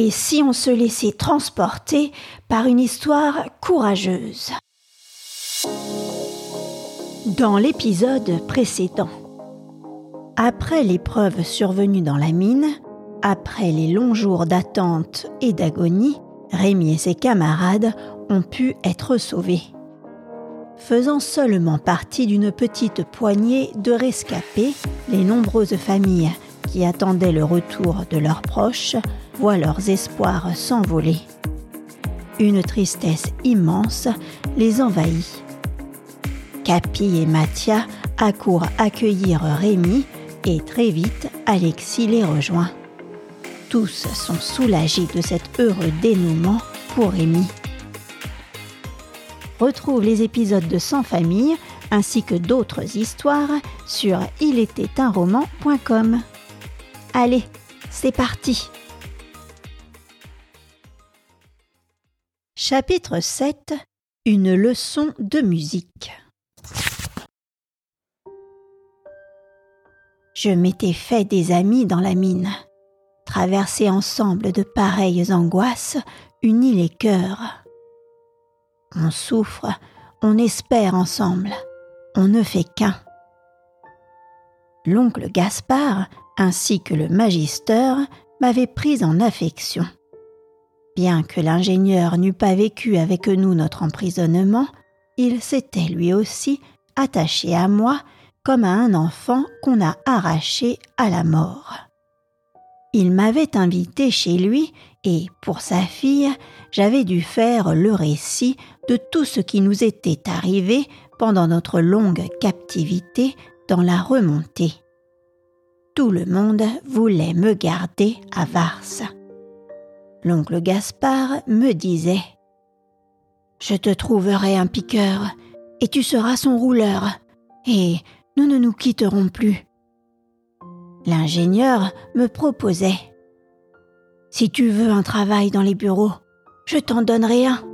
Et si on se laissait transporter par une histoire courageuse Dans l'épisode précédent, après l'épreuve survenue dans la mine, après les longs jours d'attente et d'agonie, Rémi et ses camarades ont pu être sauvés. Faisant seulement partie d'une petite poignée de rescapés, les nombreuses familles qui attendaient le retour de leurs proches voient leurs espoirs s'envoler. Une tristesse immense les envahit. Capi et Mathia accourent accueillir Rémi et très vite Alexis les rejoint. Tous sont soulagés de cet heureux dénouement pour Rémi. Retrouve les épisodes de Sans famille ainsi que d'autres histoires sur roman.com. Allez, c'est parti Chapitre 7 Une leçon de musique Je m'étais fait des amis dans la mine. Traverser ensemble de pareilles angoisses unit les cœurs. On souffre, on espère ensemble, on ne fait qu'un. L'oncle Gaspard, ainsi que le magister, m'avaient pris en affection. Bien que l'ingénieur n'eût pas vécu avec nous notre emprisonnement, il s'était lui aussi attaché à moi comme à un enfant qu'on a arraché à la mort. Il m'avait invité chez lui et, pour sa fille, j'avais dû faire le récit de tout ce qui nous était arrivé pendant notre longue captivité dans la remontée. Tout le monde voulait me garder à Vars. L'oncle Gaspard me disait Je te trouverai un piqueur, et tu seras son rouleur, et nous ne nous quitterons plus. L'ingénieur me proposait Si tu veux un travail dans les bureaux, je t'en donnerai un.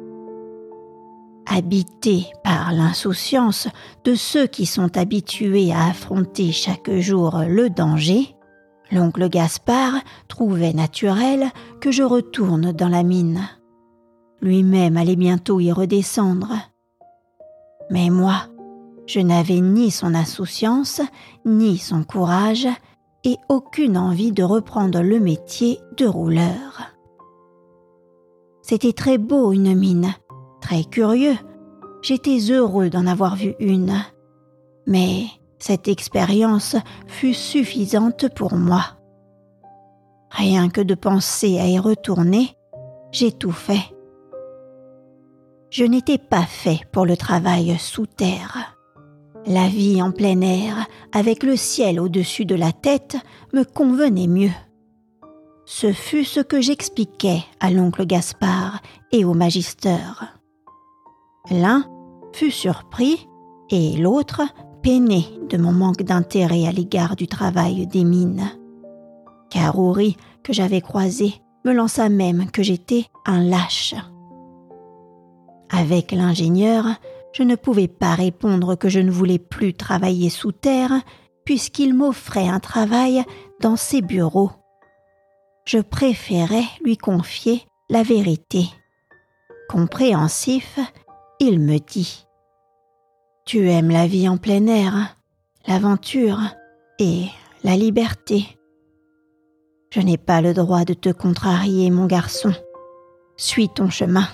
Habité par l'insouciance de ceux qui sont habitués à affronter chaque jour le danger, l'oncle Gaspard trouvait naturel que je retourne dans la mine. Lui-même allait bientôt y redescendre. Mais moi, je n'avais ni son insouciance, ni son courage, et aucune envie de reprendre le métier de rouleur. C'était très beau une mine, très curieux. J'étais heureux d'en avoir vu une. Mais cette expérience fut suffisante pour moi. Rien que de penser à y retourner, fait. Je n'étais pas fait pour le travail sous terre. La vie en plein air, avec le ciel au-dessus de la tête, me convenait mieux. Ce fut ce que j'expliquai à l'oncle Gaspard et au magister. L'un fut surpris et l'autre peiné de mon manque d'intérêt à l'égard du travail des mines. Carouri, que j'avais croisé, me lança même que j'étais un lâche. Avec l'ingénieur, je ne pouvais pas répondre que je ne voulais plus travailler sous terre, puisqu'il m'offrait un travail dans ses bureaux. Je préférais lui confier la vérité. Compréhensif, il me dit Tu aimes la vie en plein air, l'aventure et la liberté. Je n'ai pas le droit de te contrarier, mon garçon. Suis ton chemin.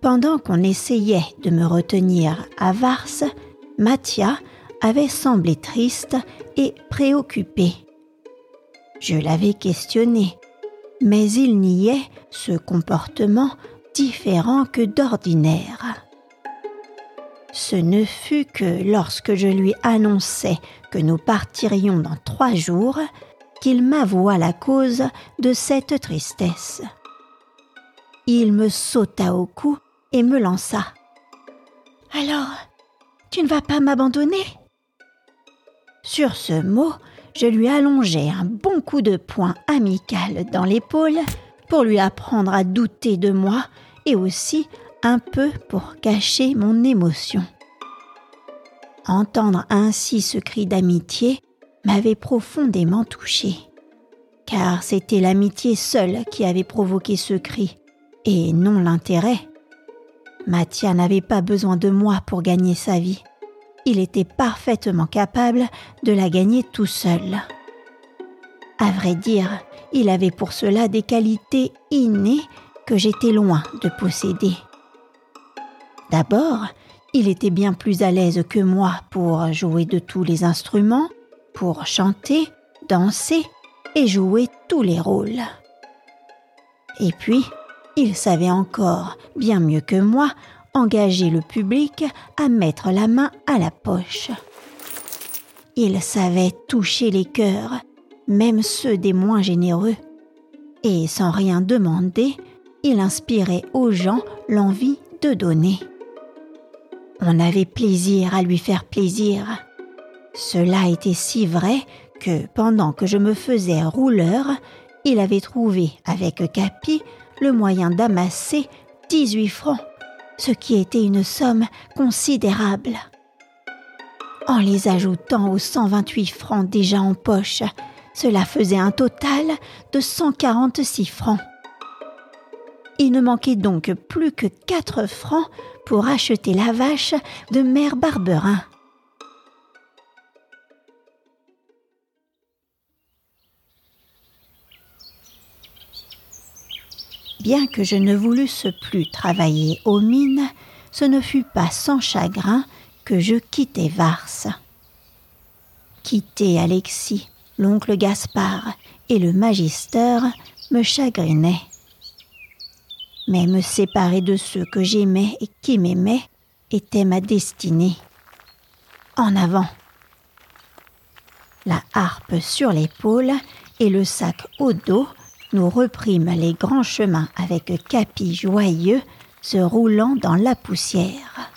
Pendant qu'on essayait de me retenir à Vars, Mathia avait semblé triste et préoccupé. Je l'avais questionné, mais il niait ce comportement différent que d'ordinaire. Ce ne fut que lorsque je lui annonçai que nous partirions dans trois jours qu'il m'avoua la cause de cette tristesse. Il me sauta au cou et me lança. Alors, tu ne vas pas m'abandonner? Sur ce mot, je lui allongeai un bon coup de poing amical dans l'épaule pour lui apprendre à douter de moi et aussi un peu pour cacher mon émotion. Entendre ainsi ce cri d'amitié m'avait profondément touché, car c'était l'amitié seule qui avait provoqué ce cri, et non l'intérêt. Mathia n'avait pas besoin de moi pour gagner sa vie. Il était parfaitement capable de la gagner tout seul. À vrai dire, il avait pour cela des qualités innées que j'étais loin de posséder. D'abord, il était bien plus à l'aise que moi pour jouer de tous les instruments, pour chanter, danser et jouer tous les rôles. Et puis, il savait encore, bien mieux que moi, engager le public à mettre la main à la poche. Il savait toucher les cœurs, même ceux des moins généreux, et sans rien demander, il inspirait aux gens l'envie de donner. On avait plaisir à lui faire plaisir. Cela était si vrai que pendant que je me faisais rouleur, il avait trouvé avec Capi le moyen d'amasser 18 francs, ce qui était une somme considérable. En les ajoutant aux 128 francs déjà en poche, cela faisait un total de 146 francs. Il ne manquait donc plus que 4 francs pour acheter la vache de Mère Barberin. Bien que je ne voulusse plus travailler aux mines, ce ne fut pas sans chagrin que je quittai Vars. Quitter Alexis, l'oncle Gaspard et le magister me chagrinait. Mais me séparer de ceux que j'aimais et qui m'aimaient était ma destinée. En avant. La harpe sur l'épaule et le sac au dos, nous reprîmes les grands chemins avec Capi joyeux se roulant dans la poussière.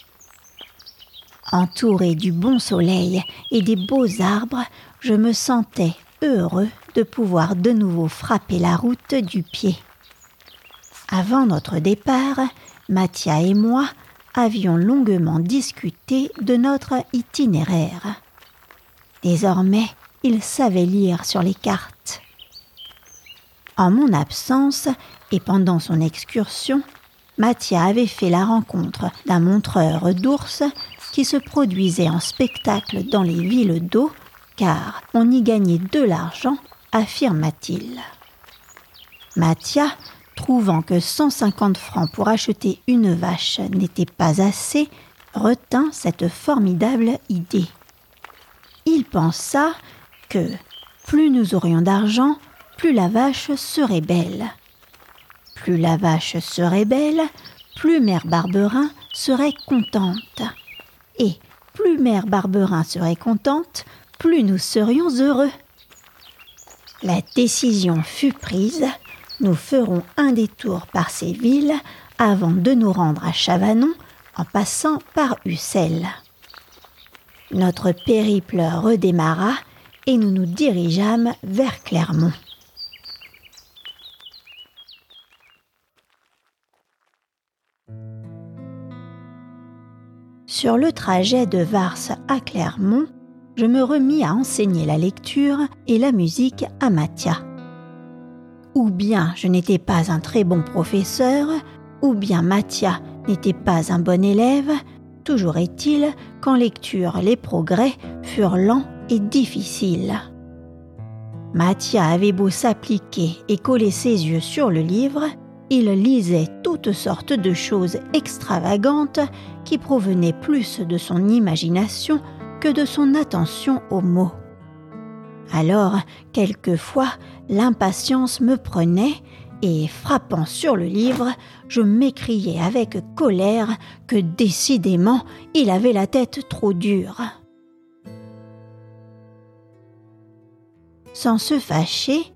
Entouré du bon soleil et des beaux arbres, je me sentais heureux de pouvoir de nouveau frapper la route du pied. Avant notre départ, Mathia et moi avions longuement discuté de notre itinéraire. Désormais, il savait lire sur les cartes. En mon absence et pendant son excursion, Mathia avait fait la rencontre d'un montreur d'ours qui se produisait en spectacle dans les villes d'eau, car on y gagnait de l'argent, affirma-t-il. Mathia, trouvant que 150 francs pour acheter une vache n'était pas assez, retint cette formidable idée. Il pensa que plus nous aurions d'argent, plus la vache serait belle. Plus la vache serait belle, plus Mère Barberin serait contente. Et plus Mère Barberin serait contente, plus nous serions heureux. La décision fut prise, nous ferons un détour par ces villes avant de nous rendre à Chavanon en passant par Ussel. Notre périple redémarra et nous nous dirigeâmes vers Clermont. Sur le trajet de Vars à Clermont, je me remis à enseigner la lecture et la musique à Mathia. Ou bien je n'étais pas un très bon professeur, ou bien Mathia n'était pas un bon élève, toujours est-il qu'en lecture les progrès furent lents et difficiles. Mathia avait beau s'appliquer et coller ses yeux sur le livre, il lisait toutes sortes de choses extravagantes qui provenaient plus de son imagination que de son attention aux mots. Alors, quelquefois, l'impatience me prenait et, frappant sur le livre, je m'écriais avec colère que décidément il avait la tête trop dure. Sans se fâcher,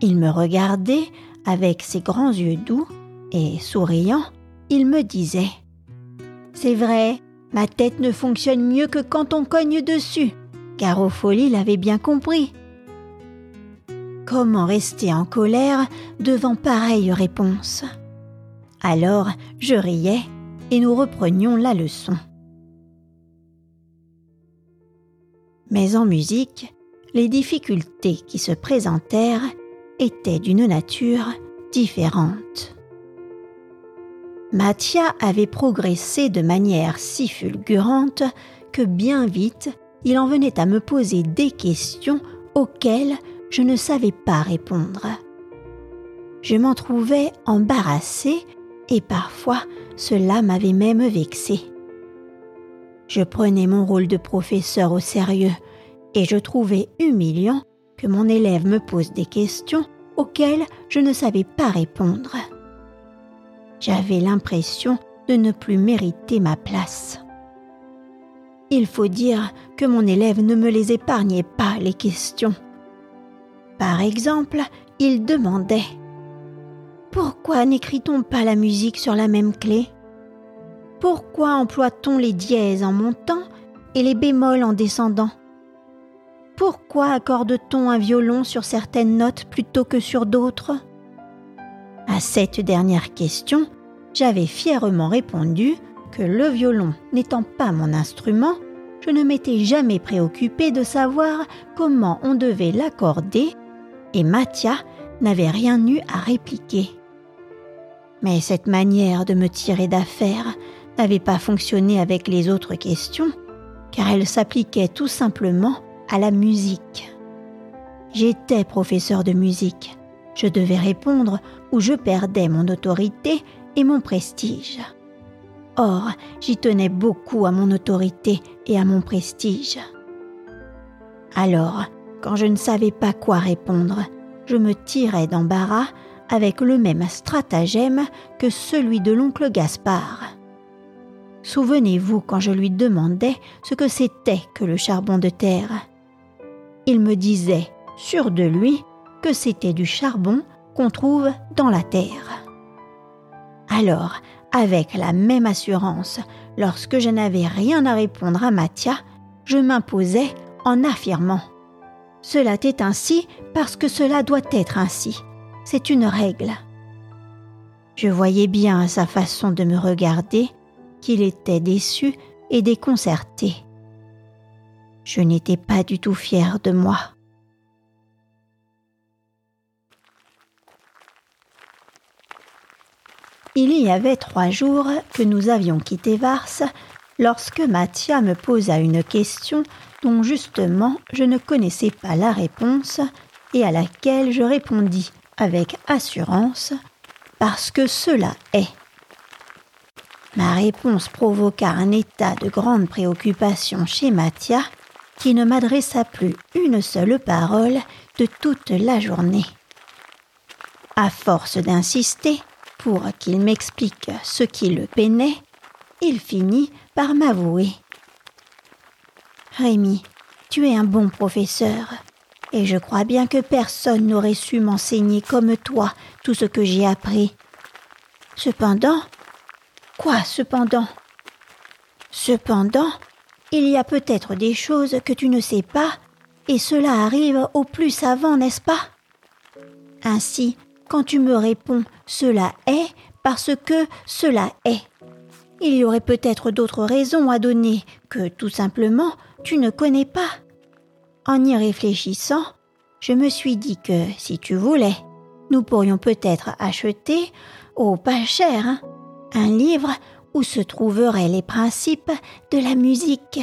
il me regardait avec ses grands yeux doux, et souriant, il me disait C'est vrai, ma tête ne fonctionne mieux que quand on cogne dessus. car Folie l'avait bien compris. Comment rester en colère devant pareille réponse? Alors je riais et nous reprenions la leçon. Mais en musique, les difficultés qui se présentèrent étaient d'une nature différente. Mathia avait progressé de manière si fulgurante que bien vite il en venait à me poser des questions auxquelles je ne savais pas répondre. Je m'en trouvais embarrassée et parfois cela m'avait même vexée. Je prenais mon rôle de professeur au sérieux et je trouvais humiliant mon élève me pose des questions auxquelles je ne savais pas répondre. J'avais l'impression de ne plus mériter ma place. Il faut dire que mon élève ne me les épargnait pas, les questions. Par exemple, il demandait Pourquoi n'écrit-on pas la musique sur la même clé? Pourquoi emploie-t-on les dièses en montant et les bémols en descendant? Pourquoi accorde-t-on un violon sur certaines notes plutôt que sur d'autres? À cette dernière question, j'avais fièrement répondu que le violon n'étant pas mon instrument, je ne m'étais jamais préoccupé de savoir comment on devait l'accorder, et Mathia n'avait rien eu à répliquer. Mais cette manière de me tirer d'affaire n'avait pas fonctionné avec les autres questions, car elle s'appliquait tout simplement à la musique. J'étais professeur de musique. Je devais répondre ou je perdais mon autorité et mon prestige. Or, j'y tenais beaucoup à mon autorité et à mon prestige. Alors, quand je ne savais pas quoi répondre, je me tirais d'embarras avec le même stratagème que celui de l'oncle Gaspard. Souvenez-vous quand je lui demandais ce que c'était que le charbon de terre. Il me disait, sûr de lui, que c'était du charbon qu'on trouve dans la terre. Alors, avec la même assurance, lorsque je n'avais rien à répondre à Mathia, je m'imposais en affirmant Cela est ainsi parce que cela doit être ainsi. C'est une règle. Je voyais bien à sa façon de me regarder qu'il était déçu et déconcerté. Je n'étais pas du tout fier de moi. Il y avait trois jours que nous avions quitté Vars lorsque Mathia me posa une question dont justement je ne connaissais pas la réponse et à laquelle je répondis avec assurance parce que cela est. Ma réponse provoqua un état de grande préoccupation chez Mathia qui ne m'adressa plus une seule parole de toute la journée. À force d'insister, pour qu'il m'explique ce qui le peinait, il finit par m'avouer. Rémi, tu es un bon professeur, et je crois bien que personne n'aurait su m'enseigner comme toi tout ce que j'ai appris. Cependant, quoi cependant? Cependant, il y a peut-être des choses que tu ne sais pas, et cela arrive au plus savant, n'est-ce pas? Ainsi, quand tu me réponds cela est parce que cela est. Il y aurait peut-être d'autres raisons à donner que tout simplement tu ne connais pas. En y réfléchissant, je me suis dit que si tu voulais, nous pourrions peut-être acheter, au pas cher, hein, un livre où se trouveraient les principes de la musique.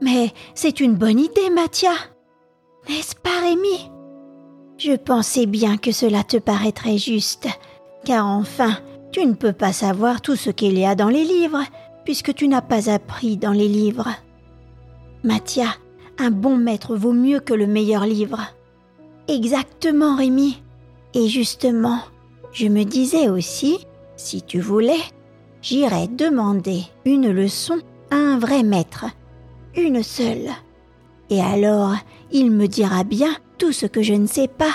Mais c'est une bonne idée, Mathia. N'est-ce pas, Rémi? Je pensais bien que cela te paraîtrait juste, car enfin, tu ne peux pas savoir tout ce qu'il y a dans les livres, puisque tu n'as pas appris dans les livres. Mathia, un bon maître vaut mieux que le meilleur livre. Exactement, Rémi. Et justement, je me disais aussi, si tu voulais, j'irais demander une leçon à un vrai maître, une seule. Et alors, il me dira bien tout ce que je ne sais pas.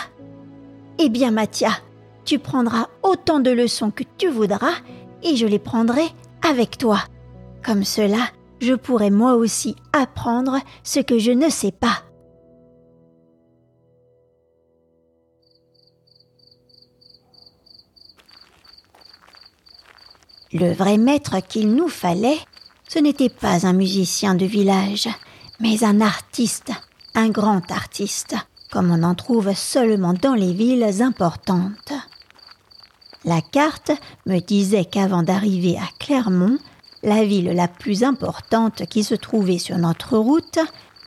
Eh bien, Mathia, tu prendras autant de leçons que tu voudras et je les prendrai avec toi. Comme cela, je pourrai moi aussi apprendre ce que je ne sais pas. Le vrai maître qu'il nous fallait, ce n'était pas un musicien de village, mais un artiste, un grand artiste, comme on en trouve seulement dans les villes importantes. La carte me disait qu'avant d'arriver à Clermont, la ville la plus importante qui se trouvait sur notre route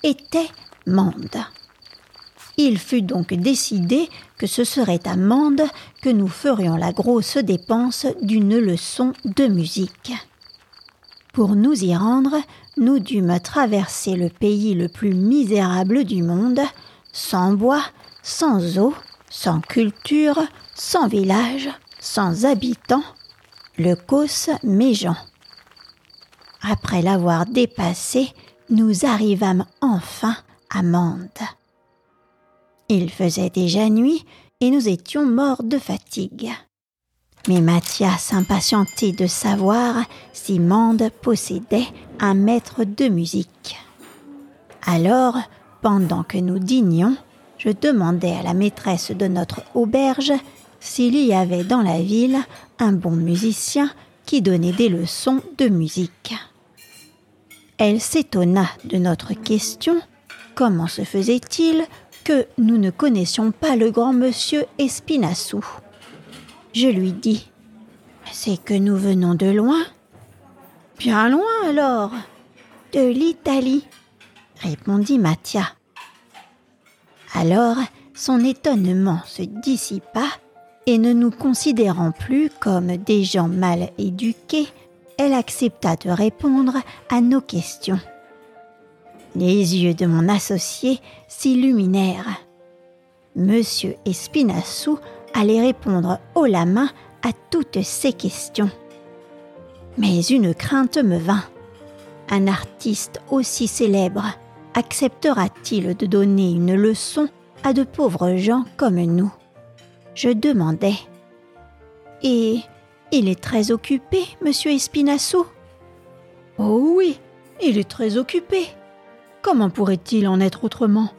était Mende. Il fut donc décidé que ce serait à Mende que nous ferions la grosse dépense d'une leçon de musique. Pour nous y rendre, nous dûmes traverser le pays le plus misérable du monde, sans bois, sans eau, sans culture, sans village, sans habitants, le Causse Méjean. Après l'avoir dépassé, nous arrivâmes enfin à Mende. Il faisait déjà nuit et nous étions morts de fatigue. Mais Mathias s'impatientait de savoir si Mende possédait un maître de musique. Alors, pendant que nous dînions, je demandai à la maîtresse de notre auberge s'il y avait dans la ville un bon musicien qui donnait des leçons de musique. Elle s'étonna de notre question. Comment se faisait-il que nous ne connaissions pas le grand monsieur Espinassou Je lui dis C'est que nous venons de loin Bien loin alors De l'Italie, répondit Mathia. Alors son étonnement se dissipa et ne nous considérant plus comme des gens mal éduqués, elle accepta de répondre à nos questions. Les yeux de mon associé s'illuminèrent. Monsieur Espinassou allait répondre haut la main à toutes ces questions. Mais une crainte me vint. Un artiste aussi célèbre acceptera-t-il de donner une leçon à de pauvres gens comme nous? Je demandai. Et il est très occupé, monsieur Espinassou? Oh oui, il est très occupé. Comment pourrait-il en être autrement?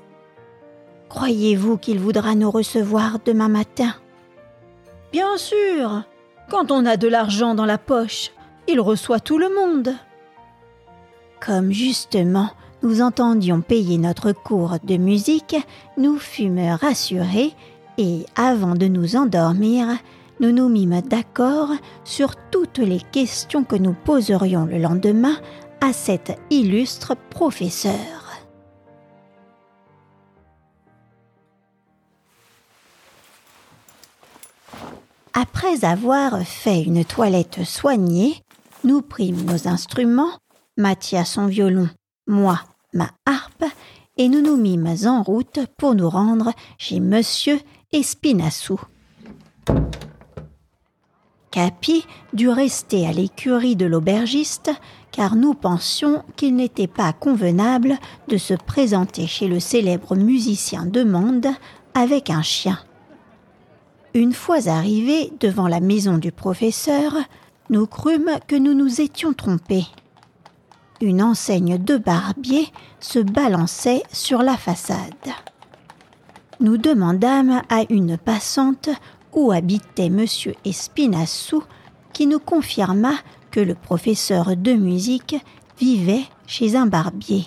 Croyez-vous qu'il voudra nous recevoir demain matin? Bien sûr. Quand on a de l'argent dans la poche, il reçoit tout le monde. Comme justement nous entendions payer notre cours de musique, nous fûmes rassurés et, avant de nous endormir, nous nous mîmes d'accord sur toutes les questions que nous poserions le lendemain à cet illustre professeur. Après avoir fait une toilette soignée, nous prîmes nos instruments, Mathias son violon, moi ma harpe, et nous nous mîmes en route pour nous rendre chez Monsieur Espinassou. Capi dut rester à l'écurie de l'aubergiste car nous pensions qu'il n'était pas convenable de se présenter chez le célèbre musicien de Monde avec un chien. Une fois arrivés devant la maison du professeur, nous crûmes que nous nous étions trompés. Une enseigne de barbier se balançait sur la façade. Nous demandâmes à une passante où habitait M. Espinassou, qui nous confirma le professeur de musique vivait chez un barbier.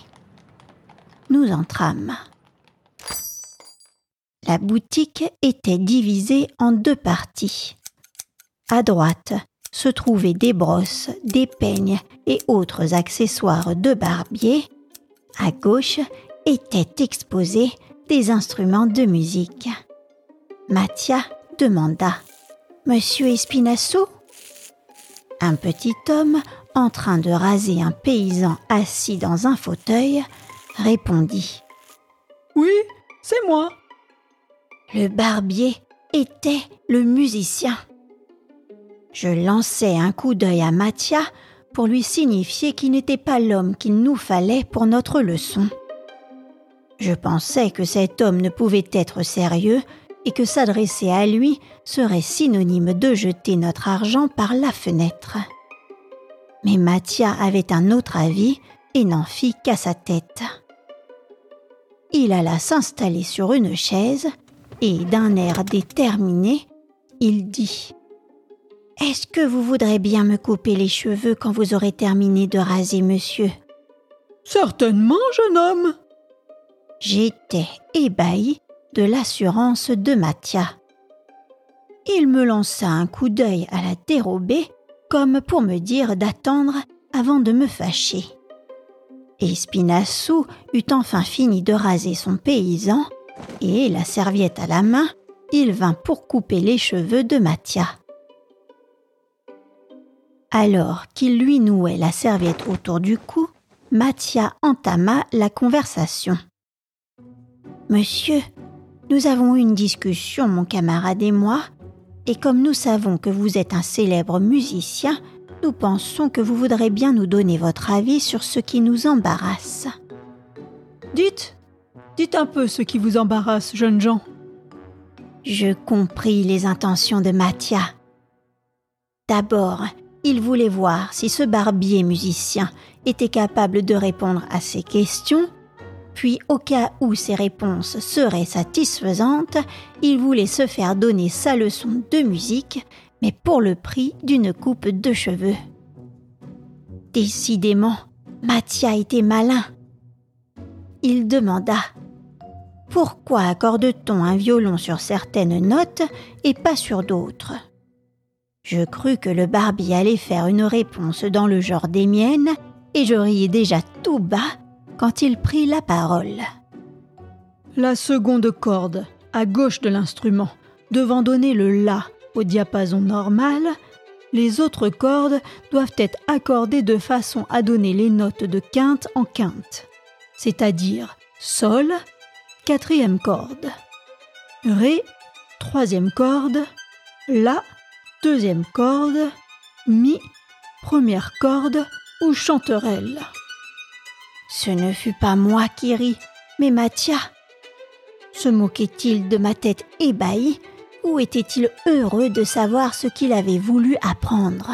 Nous entrâmes. La boutique était divisée en deux parties. À droite se trouvaient des brosses, des peignes et autres accessoires de barbier. À gauche étaient exposés des instruments de musique. Mathia demanda Monsieur Espinassou Un petit homme, en train de raser un paysan assis dans un fauteuil, répondit Oui, c'est moi. Le barbier était le musicien. Je lançai un coup d'œil à Mathia pour lui signifier qu'il n'était pas l'homme qu'il nous fallait pour notre leçon. Je pensais que cet homme ne pouvait être sérieux et que s'adresser à lui serait synonyme de jeter notre argent par la fenêtre. Mais Mathia avait un autre avis et n'en fit qu'à sa tête. Il alla s'installer sur une chaise et d'un air déterminé, il dit Est-ce que vous voudrez bien me couper les cheveux quand vous aurez terminé de raser monsieur? Certainement, jeune homme. J'étais ébahi de l'assurance de Mathia. Il me lança un coup d'œil à la dérobée, comme pour me dire d'attendre avant de me fâcher. Et Spinassou eut enfin fini de raser son paysan, et la serviette à la main, il vint pour couper les cheveux de Mathia. Alors qu'il lui nouait la serviette autour du cou, Mathia entama la conversation. Monsieur, nous avons eu une discussion, mon camarade et moi, et comme nous savons que vous êtes un célèbre musicien, nous pensons que vous voudrez bien nous donner votre avis sur ce qui nous embarrasse. Dites, dites un peu ce qui vous embarrasse, jeunes gens. Je compris les intentions de Mathia. D'abord, il voulait voir si ce barbier musicien était capable de répondre à ses questions puis au cas où ses réponses seraient satisfaisantes, il voulait se faire donner sa leçon de musique, mais pour le prix d'une coupe de cheveux. Décidément, Mathia était malin. Il demanda Pourquoi accorde-t-on un violon sur certaines notes et pas sur d'autres? Je crus que le barbier allait faire une réponse dans le genre des miennes, et je riais déjà tout bas quand il prit la parole. La seconde corde, à gauche de l'instrument, devant donner le La au diapason normal, les autres cordes doivent être accordées de façon à donner les notes de quinte en quinte, c'est-à-dire Sol, quatrième corde, Ré, troisième corde, La, deuxième corde, Mi, première corde ou chanterelle. Ce ne fut pas moi qui ris, mais Mathia. Se moquait-il de ma tête ébahie ou était-il heureux de savoir ce qu'il avait voulu apprendre?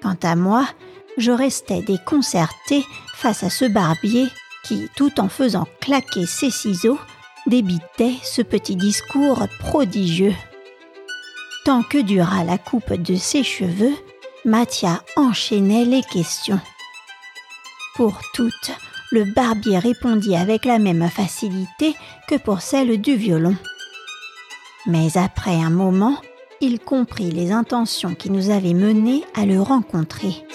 Quant à moi, je restais déconcerté face à ce barbier qui, tout en faisant claquer ses ciseaux, débitait ce petit discours prodigieux. Tant que dura la coupe de ses cheveux, Mathia enchaînait les questions. Pour toutes, le barbier répondit avec la même facilité que pour celle du violon. Mais après un moment, il comprit les intentions qui nous avaient menés à le rencontrer.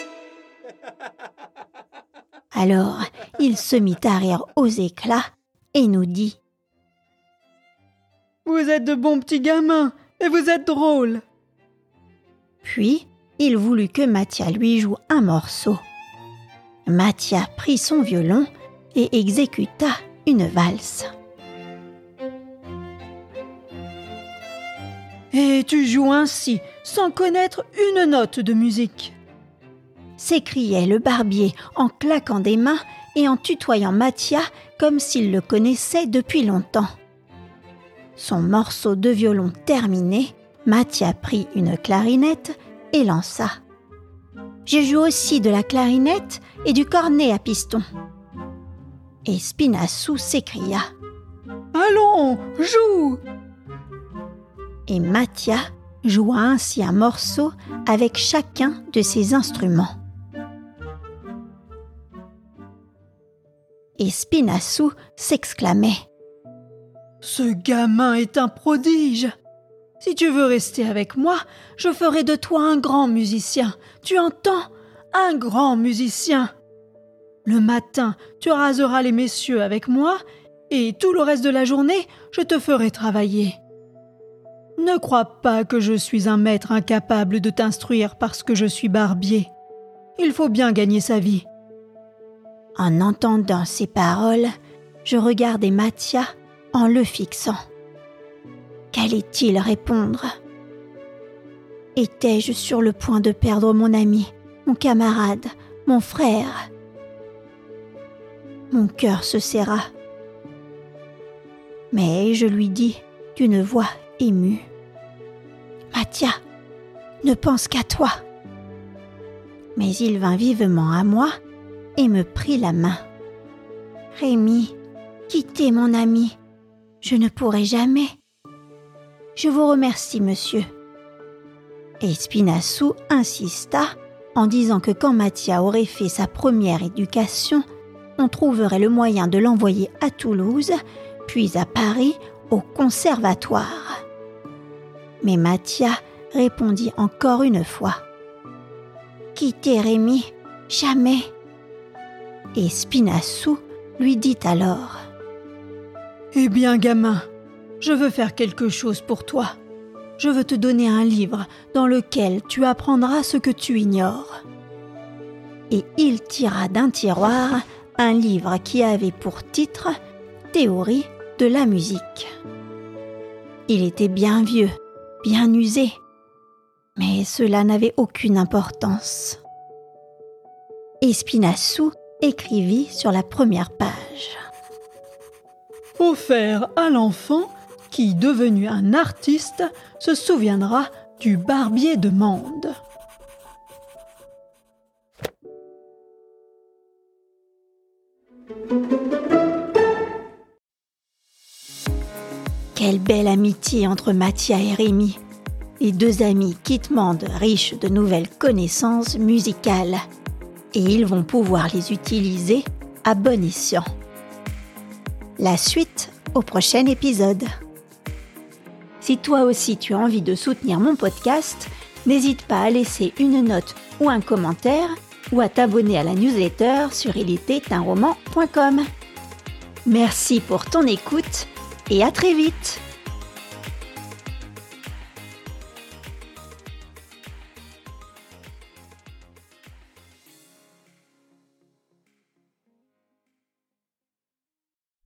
Alors, il se mit à rire aux éclats et nous dit Vous êtes de bons petits gamins et vous êtes drôles. Puis, il voulut que Mathia lui joue un morceau. Mathia prit son violon et exécuta une valse. Et tu joues ainsi, sans connaître une note de musique s'écriait le barbier en claquant des mains et en tutoyant Mathia comme s'il le connaissait depuis longtemps. Son morceau de violon terminé, Mathia prit une clarinette et lança. Je joue aussi de la clarinette et du cornet à piston. Et Spinassou s'écria Allons, joue Et Mathia joua ainsi un morceau avec chacun de ses instruments. Et Spinassou s'exclamait Ce gamin est un prodige si tu veux rester avec moi, je ferai de toi un grand musicien. Tu entends? Un grand musicien. Le matin, tu raseras les messieurs avec moi, et tout le reste de la journée, je te ferai travailler. Ne crois pas que je suis un maître incapable de t'instruire parce que je suis barbier. Il faut bien gagner sa vie. En entendant ces paroles, je regardai Mathia en le fixant. Qu'allait-il répondre? Étais-je sur le point de perdre mon ami, mon camarade, mon frère? Mon cœur se serra. Mais je lui dis d'une voix émue Mathia, ne pense qu'à toi. Mais il vint vivement à moi et me prit la main. Rémi, quittez mon ami. Je ne pourrai jamais. Je vous remercie, monsieur. Et Spinassou insista en disant que quand Mathia aurait fait sa première éducation, on trouverait le moyen de l'envoyer à Toulouse, puis à Paris au conservatoire. Mais Mathia répondit encore une fois. Quitter Rémi, jamais. Et Spinassou lui dit alors. Eh bien, gamin, je veux faire quelque chose pour toi. Je veux te donner un livre dans lequel tu apprendras ce que tu ignores. Et il tira d'un tiroir un livre qui avait pour titre Théorie de la musique. Il était bien vieux, bien usé, mais cela n'avait aucune importance. Espinassou écrivit sur la première page. Offert à l'enfant qui, devenu un artiste, se souviendra du barbier de Mende. Quelle belle amitié entre Mathia et Rémi. Les deux amis quittent Mende riches de nouvelles connaissances musicales. Et ils vont pouvoir les utiliser à bon escient. La suite au prochain épisode. Si toi aussi tu as envie de soutenir mon podcast, n'hésite pas à laisser une note ou un commentaire ou à t'abonner à la newsletter sur ilétait-un-roman.com. Merci pour ton écoute et à très vite